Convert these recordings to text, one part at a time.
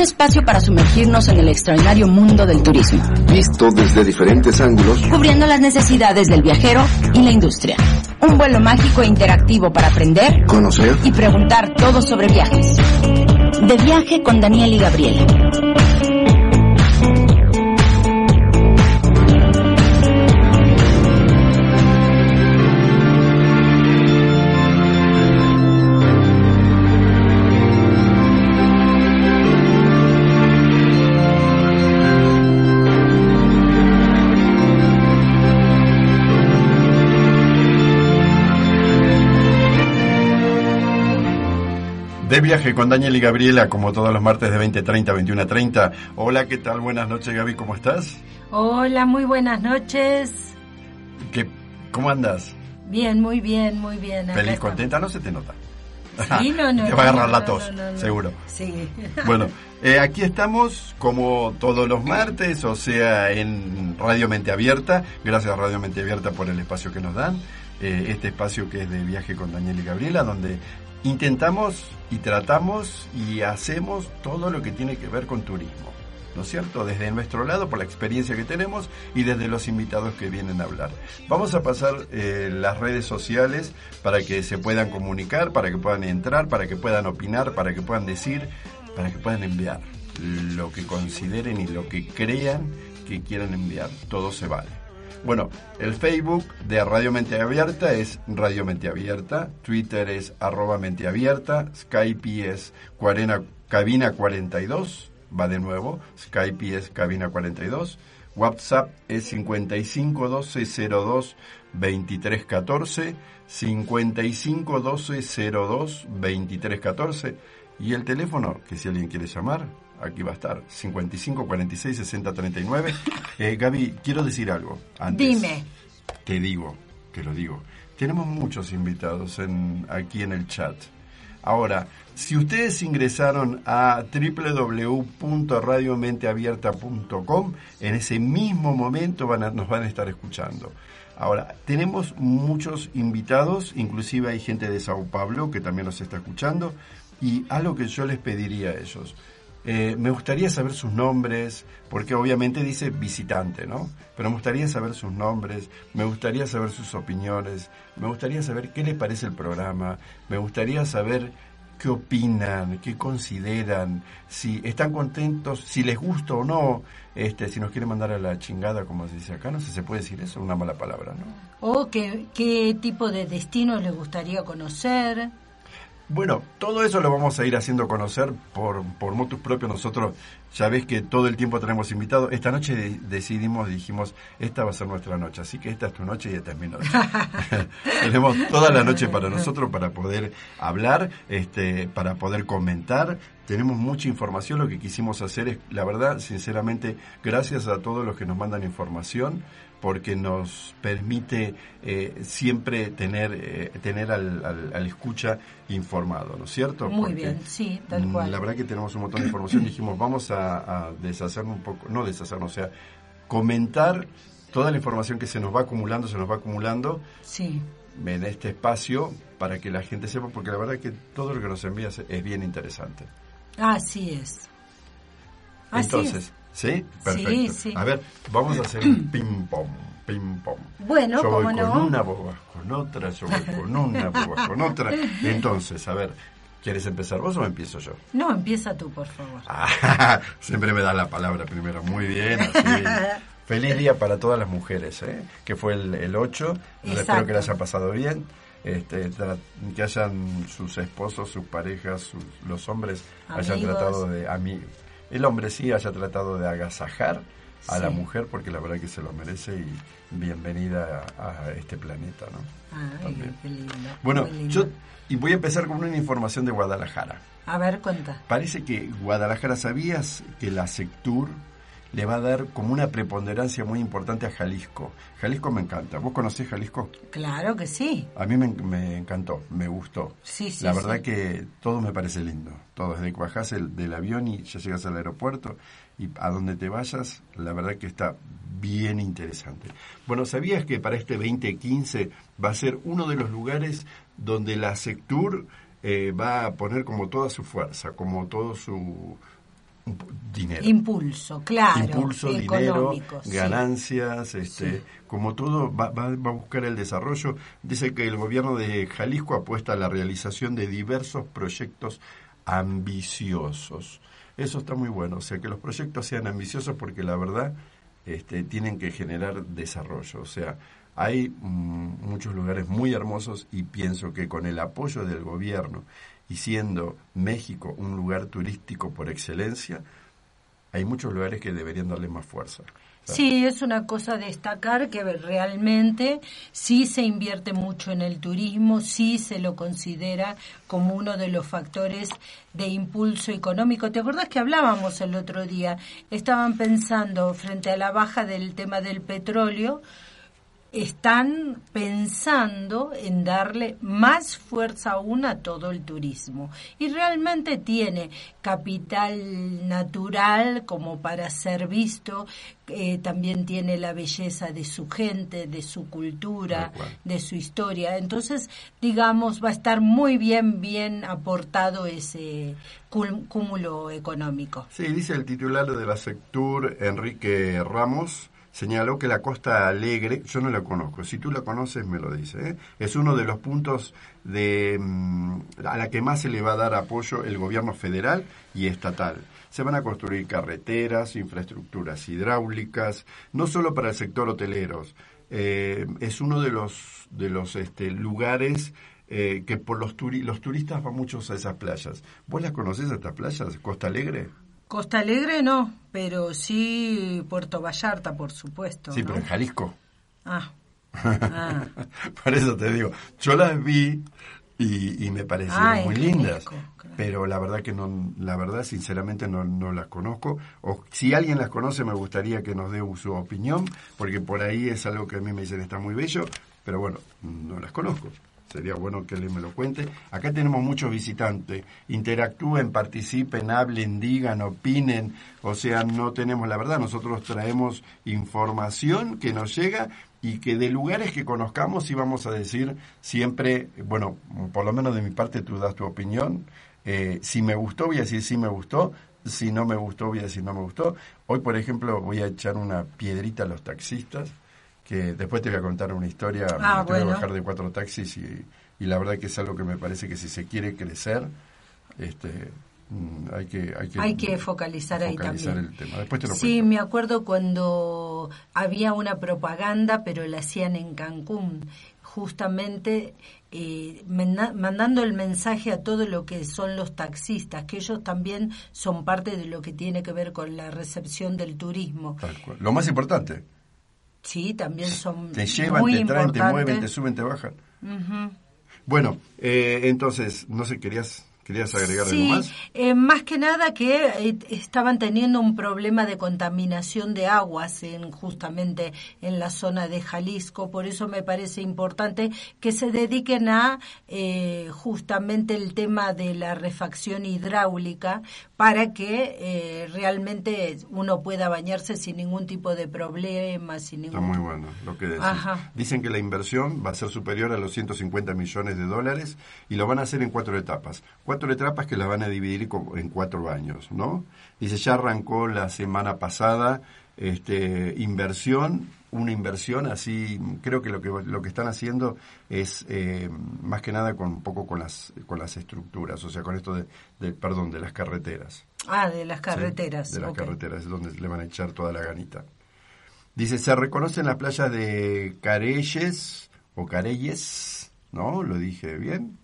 Espacio para sumergirnos en el extraordinario mundo del turismo, Visto desde diferentes ángulos, cubriendo las necesidades del viajero y la industria. Un vuelo mágico e interactivo para aprender conocer, y preguntar todo sobre viajes. De viaje con Daniel y Gabriela. De viaje con Daniel y Gabriela, como todos los martes de 20.30 a 21.30. Hola, ¿qué tal? Buenas noches, Gaby, ¿cómo estás? Hola, muy buenas noches. ¿Qué, ¿Cómo andas? Bien, muy bien, muy bien. ¿Feliz, contenta? No se te nota. Sí, no, no. Te va a no, agarrar la tos, seguro. Sí. Bueno, eh, aquí estamos como todos los martes, o sea, en Radio Mente Abierta. Gracias a Radio Mente Abierta por el espacio que nos dan. Eh, este espacio que es de viaje con Daniel y Gabriela, donde intentamos y tratamos y hacemos todo lo que tiene que ver con turismo. ¿No es cierto? Desde nuestro lado, por la experiencia que tenemos y desde los invitados que vienen a hablar. Vamos a pasar eh, las redes sociales para que se puedan comunicar, para que puedan entrar, para que puedan opinar, para que puedan decir, para que puedan enviar lo que consideren y lo que crean que quieran enviar. Todo se vale. Bueno, el Facebook de Radio Mente Abierta es Radio Mente Abierta, Twitter es arroba Mente Abierta, Skype es cuarena, cabina 42, va de nuevo, Skype es cabina 42, WhatsApp es 551202 2314, 551202 2314 y el teléfono, que si alguien quiere llamar, aquí va a estar, 55 46 60 39. Eh, Gaby, quiero decir algo. Antes. Dime. Te digo, te lo digo. Tenemos muchos invitados en, aquí en el chat. Ahora, si ustedes ingresaron a www.radiomenteabierta.com, en ese mismo momento van a- nos van a estar escuchando. Ahora, tenemos muchos invitados, inclusive hay gente de Sao Paulo que también nos está escuchando, y algo que yo les pediría a ellos. Eh, me gustaría saber sus nombres, porque obviamente dice visitante, ¿no? Pero me gustaría saber sus nombres, me gustaría saber sus opiniones, me gustaría saber qué les parece el programa, me gustaría saber qué opinan, qué consideran, si están contentos, si les gusta o no, este, si nos quieren mandar a la chingada, como se dice acá, no sé si se puede decir eso, una mala palabra, ¿no? ¿O qué, qué tipo de destinos les gustaría conocer? Bueno, todo eso lo vamos a ir haciendo conocer por, por motus propios. Nosotros ya ves que todo el tiempo tenemos invitados. Esta noche de- decidimos, dijimos, esta va a ser nuestra noche. Así que esta es tu noche y esta es mi noche. tenemos toda la noche para nosotros, para poder hablar, este, para poder comentar. Tenemos mucha información. Lo que quisimos hacer es, la verdad, sinceramente, gracias a todos los que nos mandan información porque nos permite eh, siempre tener eh, tener al, al- al escucha informado, ¿no es cierto? Muy Porque, bien, sí, tal mm, cual. La verdad que tenemos un montón de información. Dijimos, vamos a, a deshacernos un poco, no deshacernos, o sea, comentar toda la información que se nos va acumulando, se nos va acumulando Sí. en este espacio para que la gente sepa, porque la verdad que todo lo que nos envías es bien interesante. Así es. Así Entonces, ¿sí? Perfecto. Sí, sí. A ver, vamos a hacer un ping-pong, ping-pong. Bueno, yo voy ¿cómo con no? una, vos vas con otra, yo voy con una, vos vas con otra. Entonces, a ver, ¿quieres empezar vos o empiezo yo? No, empieza tú, por favor. Ah, siempre me da la palabra primero. Muy bien, así. Feliz día para todas las mujeres, ¿eh? que fue el, el 8. Espero que la haya pasado bien. Este, que hayan sus esposos, sus parejas, sus- los hombres hayan Amigos. tratado de... A mí, el hombre sí haya tratado de agasajar a la mujer porque la verdad que se lo merece y bienvenida a, a este planeta, ¿no? Ay, qué lindo. Bueno, lindo. yo y voy a empezar con una información de Guadalajara. A ver, cuenta. Parece que Guadalajara, ¿sabías que la Sectur le va a dar como una preponderancia muy importante a Jalisco? Jalisco me encanta. ¿Vos conocés Jalisco? Claro que sí. A mí me, me encantó, me gustó. Sí, sí, La verdad sí. que todo me parece lindo. Todo, desde que bajás el- del avión y ya llegas al aeropuerto y a donde te vayas, la verdad que está bien interesante. Bueno, ¿sabías que para este 2015 va a ser uno de los lugares donde la Sectur eh, va a poner como toda su fuerza, como todo su dinero? Impulso, claro. impulso, dinero, sí. ganancias, este, Sí. como todo va, va- va a buscar el desarrollo. Dice que el gobierno de Jalisco apuesta a la realización de diversos proyectos ambiciosos. Eso está muy bueno, o sea, que los proyectos sean ambiciosos porque la verdad este, tienen que generar desarrollo. O sea, hay mm, muchos lugares muy hermosos y pienso que con el apoyo del gobierno y siendo México un lugar turístico por excelencia, hay muchos lugares que deberían darle más fuerza. Sí, es una cosa destacar que realmente sí se invierte mucho en el turismo, sí se lo considera como uno de los factores de impulso económico. ¿Te acuerdas que hablábamos el otro día? Estaban pensando frente a la baja del tema del petróleo, están pensando en darle más fuerza aún a todo el turismo. Y realmente tiene capital natural como para ser visto, eh, también tiene la belleza de su gente, de su cultura, de su historia. Entonces, digamos, va a estar muy bien, bien aportado ese cúmulo económico. Sí, dice el titular de la Sectur, Enrique Ramos, señaló que la Costa Alegre, yo no la conozco, si tú la conoces me lo dice, ¿eh? es uno de los puntos de, mm, a la que más se le va a dar apoyo el gobierno federal y estatal. Se van a construir carreteras, infraestructuras hidráulicas, no solo para el sector hoteleros, eh, es uno de los, de los este, lugares eh, que por los, turi- los turistas van muchos a esas playas. ¿Vos las conocés a estas playas, Costa Alegre? Costa Alegre no, pero sí Puerto Vallarta, por supuesto. Sí, ¿no? pero en Jalisco. Ah. Ah. Por eso te digo, yo las vi y, y me parecieron Ah, muy lindas, Jalisco, claro. pero la verdad que no, la verdad sinceramente no, no las conozco. O si alguien las conoce me gustaría que nos dé su opinión, porque por ahí es algo que a mí me dicen está muy bello, pero bueno, no las conozco. Sería bueno que él me lo cuente. Acá tenemos muchos visitantes. Interactúen, participen, hablen, digan, opinen. O sea, no tenemos la verdad. Nosotros traemos información que nos llega y que de lugares que conozcamos íbamos a decir siempre, bueno, por lo menos de mi parte tú das tu opinión. Eh, si me gustó, voy a decir sí me gustó. Si no me gustó, voy a decir no me gustó. Hoy, por ejemplo, voy a echar una piedrita a los taxistas que después te voy a contar una historia, Ah, me que bueno. bajar de cuatro taxis y, y la verdad que es algo que me parece que si se quiere crecer, este, mm, hay que hay que, Hay que focalizar ahí también. el tema. Después te lo Sí, cuento. me acuerdo cuando había una propaganda, pero la hacían en Cancún, justamente eh, manda- mandando el mensaje a todo lo que son los taxistas, que ellos también son parte de lo que tiene que ver con la recepción del turismo. Tal cual. Lo más importante, Sí, también son te llevan, muy te traen, te mueven, te suben, te bajan. Bueno, eh, entonces, no sé, ¿querías, querías agregar Sí, algo más? eh, más que nada que eh, estaban teniendo un problema de contaminación de aguas en justamente en la zona de Jalisco, por eso me parece importante que se dediquen a eh, justamente el tema de la refacción hidráulica para que eh, realmente uno pueda bañarse sin ningún tipo de problema, sin Está ningún muy bueno lo que decís. Ajá. Dicen que la inversión va a ser superior a los 150 millones de dólares y lo van a hacer en cuatro etapas. Cuatro etapas que las van a dividir en cuatro años, ¿no? Dice, ya arrancó la semana pasada este, inversión, una inversión así, creo que lo que, lo que están haciendo es eh, más que nada con un poco con las, con las estructuras, o sea, con esto de, de- perdón, de las carreteras. Ah, de las ¿sí? carreteras. De las carreteras, es donde le van a echar toda la ganita. Dice, se reconocen las playas de Careyes o Careyes, ¿no? Lo dije bien.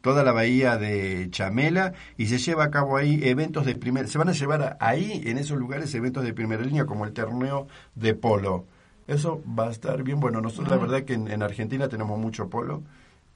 Toda la bahía de Chamela y se lleva a cabo ahí eventos de primera, se van a llevar ahí en esos lugares eventos de primera línea como el torneo de polo. Eso va a estar bien bueno. Nosotros la verdad que en, en Argentina tenemos mucho polo.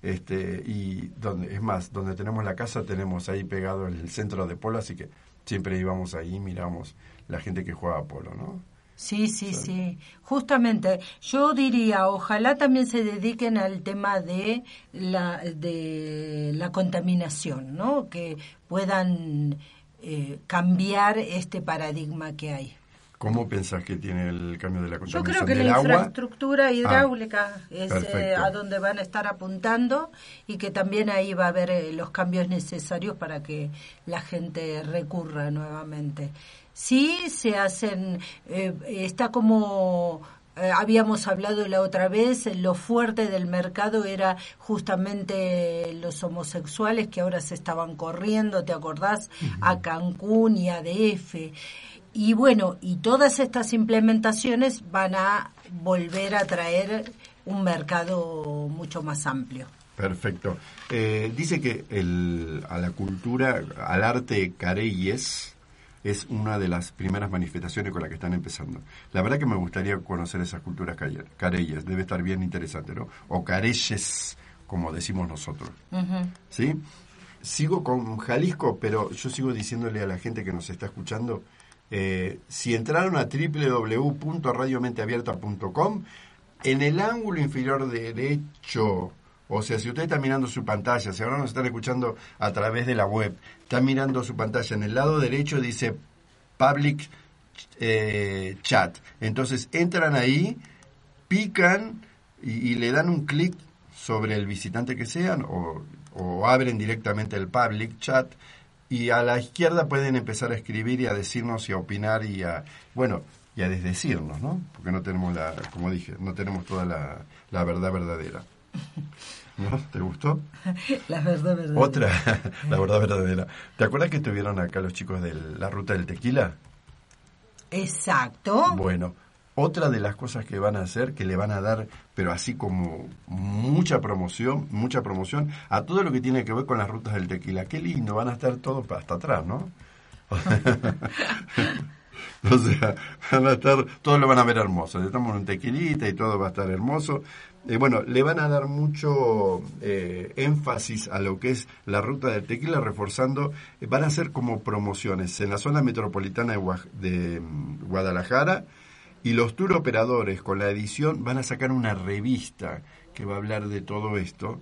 Este, y donde es más, donde tenemos la casa tenemos ahí pegado el centro de polo, así que siempre íbamos ahí, miramos la gente que juega a polo, ¿no? Sí, sí, sí. Justamente, yo diría, ojalá también se dediquen al tema de la, de la contaminación, ¿no? Que puedan eh, cambiar este paradigma que hay. ¿Cómo pensás que tiene el cambio de la Yo contaminación? creo que ¿Del la agua? infraestructura hidráulica es eh, a donde van a estar apuntando y que también ahí va a haber eh, los cambios necesarios para que la gente recurra nuevamente. Sí, se hacen, eh, está como eh, habíamos hablado la otra vez, lo fuerte del mercado era justamente los homosexuales que ahora se estaban corriendo, ¿te acordás? A Cancún y a DF. Y bueno, y todas estas implementaciones van a volver a traer un mercado mucho más amplio. Perfecto. Eh, dice que el, a la cultura, al arte careyes, es una de las primeras manifestaciones con las que están empezando. La verdad que me gustaría conocer esas culturas care- careyes, debe estar bien interesante, ¿no? O careyes, como decimos nosotros. ¿Sí? Sigo con Jalisco, pero yo sigo diciéndole a la gente que nos está escuchando, eh, si entraron a www.radiomenteabierta.com, en el ángulo inferior derecho, o sea, si usted está mirando su pantalla, si ahora nos están escuchando a través de la web, está mirando su pantalla, en el lado derecho dice Public eh, Chat. Entonces entran ahí, pican y, le dan un clic sobre el visitante que sean o, o abren directamente el Public Chat y a la izquierda pueden empezar a escribir y a decirnos y a opinar y a, bueno, y a desdecirnos, ¿no? Porque no tenemos la, como dije, no tenemos toda la, la verdad verdadera. ¿No? ¿Te gustó? La verdad, verdad. Otra, la verdad verdadera. ¿Te acuerdas que estuvieron acá los chicos de la ruta del tequila? Exacto. Bueno, otra de las cosas que van a hacer, que le van a dar, pero así como mucha promoción, mucha promoción, a todo lo que tiene que ver con las rutas del tequila. Qué lindo, van a estar todos hasta atrás, ¿no? o sea, van a estar, todos lo van a ver hermoso. Estamos en un tequilita y todo va a estar hermoso. Eh, bueno, le van a dar mucho eh, énfasis a lo que es la ruta del tequila, reforzando, eh, van a hacer como promociones en la zona metropolitana de, mm, Guadalajara y los tour operadores con la edición van a sacar una revista que va a hablar de todo esto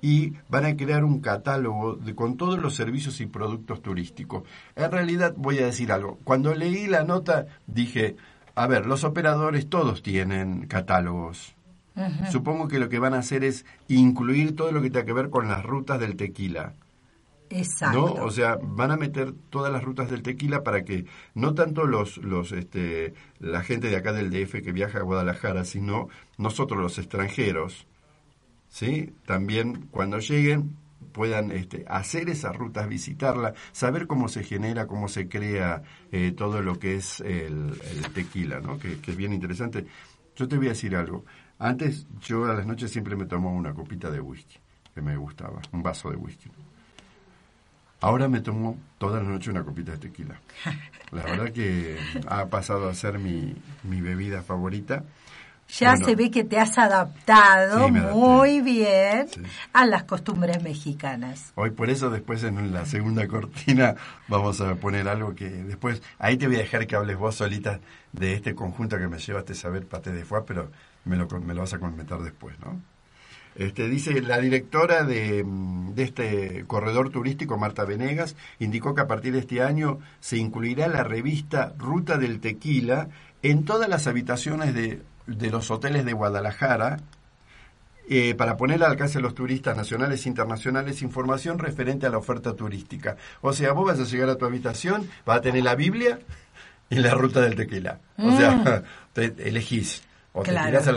y van a crear un catálogo de, con todos los servicios y productos turísticos. En realidad voy a decir algo, cuando leí la nota dije, a ver, los operadores todos tienen catálogos. Supongo que lo que van a hacer es incluir todo lo que tenga que ver con las rutas del tequila. Exacto. ¿no? O sea, van a meter todas las rutas del tequila para que no tanto los, los, este, la gente de acá del DF que viaja a Guadalajara, sino nosotros los extranjeros, ¿sí? También cuando lleguen puedan este, hacer esas rutas, visitarla, saber cómo se genera, cómo se crea eh, todo lo que es el, el tequila, ¿no? Que, que es bien interesante. Yo te voy a decir algo. Antes yo a las noches siempre me tomaba una copita de whisky, que me gustaba, un vaso de whisky. Ahora me tomo toda la noche una copita de tequila. La verdad que ha pasado a ser mi, mi bebida favorita. Ya Bueno, se ve que te has adaptado Sí, muy bien Sí. a las costumbres mexicanas. Hoy por eso después en la segunda cortina vamos a poner algo que después, ahí te voy a dejar que hables vos solita de este conjunto que me llevaste a saber paté de foie, pero me lo, me lo vas a comentar después, ¿no? Este, dice la directora de, mm, de este corredor turístico, Marta Venegas, indicó que a partir de este año se incluirá la revista Ruta del Tequila en todas las habitaciones de, de los hoteles de Guadalajara, eh, para poner al alcance de los turistas nacionales e internacionales información referente a la oferta turística. O sea, vos vas a llegar a tu habitación, vas a tener la Biblia y la ruta del tequila. O sea, te elegís. O te Claro. tirás a